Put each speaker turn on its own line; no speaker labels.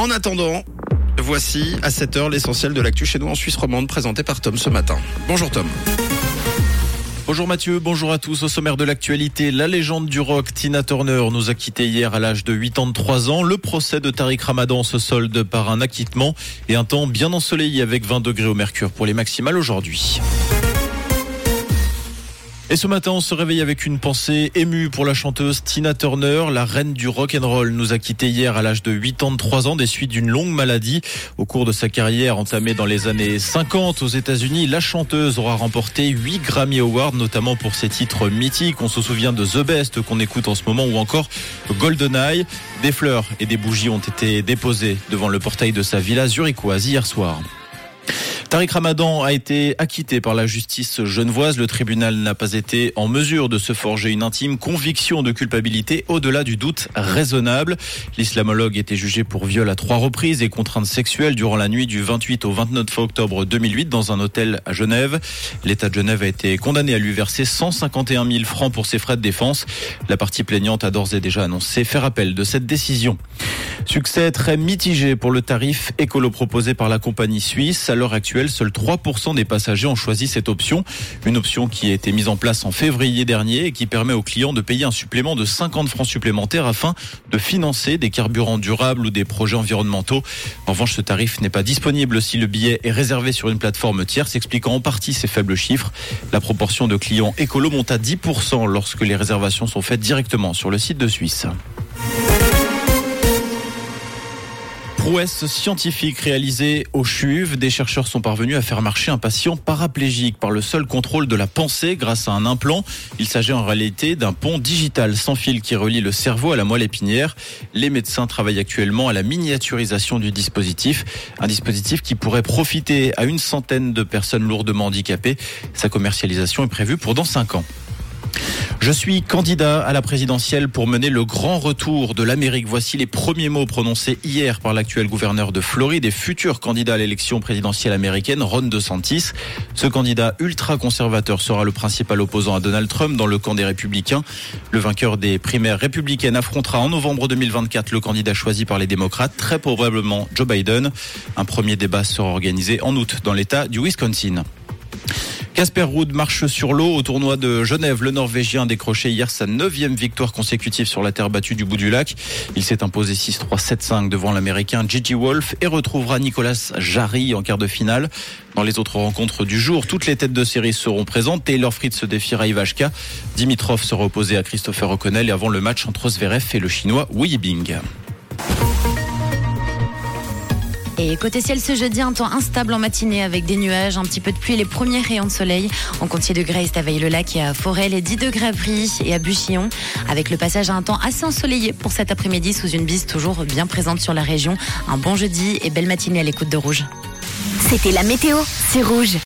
En attendant, voici à 7h l'essentiel de l'actu chez nous en Suisse romande présenté par Tom ce matin. Bonjour Tom.
Bonjour Mathieu, bonjour à tous. Au sommaire de l'actualité, la légende du rock Tina Turner nous a quittés hier à l'âge de 83 ans. Le procès de Tariq Ramadan se solde par un acquittement et un temps bien ensoleillé avec 20 degrés au mercure pour les maximales aujourd'hui. Et ce matin, on se réveille avec une pensée émue pour la chanteuse Tina Turner, la reine du rock and roll, nous a quitté hier à l'âge de 83 ans des suites d'une longue maladie. Au cours de sa carrière entamée dans les années 50 aux États-Unis, la chanteuse aura remporté 8 Grammy Awards, notamment pour ses titres mythiques. On se souvient de The Best qu'on écoute en ce moment ou encore GoldenEye. Des fleurs et des bougies ont été déposées devant le portail de sa villa zurichoise hier soir. Tariq Ramadan a été acquitté par la justice genevoise. Le tribunal n'a pas été en mesure de se forger une intime conviction de culpabilité au-delà du doute raisonnable. L'islamologue était jugé pour viol à trois reprises et contrainte sexuelle durant la nuit du 28 au 29 octobre 2008 dans un hôtel à Genève. L'État de Genève a été condamné à lui verser 151 000 francs pour ses frais de défense. La partie plaignante a d'ores et déjà annoncé faire appel de cette décision. Succès très mitigé pour le tarif écolo proposé par la compagnie suisse. À l'heure actuelle, seuls 3% des passagers ont choisi cette option. Une option qui a été mise en place en février dernier et qui permet aux clients de payer un supplément de 50 francs supplémentaires afin de financer des carburants durables ou des projets environnementaux. En revanche, ce tarif n'est pas disponible si le billet est réservé sur une plateforme tierce, expliquant en partie ces faibles chiffres. La proportion de clients écolo monte à 10% lorsque les réservations sont faites directement sur le site de Suisse. Prouesse scientifique réalisée au CHUV, des chercheurs sont parvenus à faire marcher un patient paraplégique par le seul contrôle de la pensée grâce à un implant. Il s'agit en réalité d'un pont digital sans fil qui relie le cerveau à la moelle épinière. Les médecins travaillent actuellement à la miniaturisation du dispositif, un dispositif qui pourrait profiter à une centaine de personnes lourdement handicapées. Sa commercialisation est prévue pour dans cinq ans. Je suis candidat à la présidentielle pour mener le grand retour de l'Amérique. Voici les premiers mots prononcés hier par l'actuel gouverneur de Floride et futur candidat à l'élection présidentielle américaine, Ron DeSantis. Ce candidat ultra-conservateur sera le principal opposant à Donald Trump dans le camp des républicains. Le vainqueur des primaires républicaines affrontera en novembre 2024 le candidat choisi par les démocrates, très probablement Joe Biden. Un premier débat sera organisé en août dans l'état du Wisconsin. Casper Ruud marche sur l'eau au tournoi de Genève. Le Norvégien a décroché hier sa neuvième victoire consécutive sur la terre battue du bout du lac. Il s'est imposé 6-3, 7-5 devant l'Américain Gigi Wolf et retrouvera Nicolas Jarry en quart de finale. Dans les autres rencontres du jour, toutes les têtes de série seront présentes. Taylor Fritz se défiera Ivashka. Dimitrov sera opposé à Christopher O'Connell et avant le match entre Zverev et le Chinois Wu Yibing.
Et côté ciel ce jeudi, un temps instable en matinée avec des nuages, un petit peu de pluie, les premiers rayons de soleil. On continue de Grace à Veille-le-Lac et à Forêt, les 10 degrés à Brie et à Buchillon, avec le passage à un temps assez ensoleillé pour cet après-midi sous une bise toujours bien présente sur la région. Un bon jeudi et belle matinée à l'écoute de Rouge.
C'était la météo, c'est Rouge.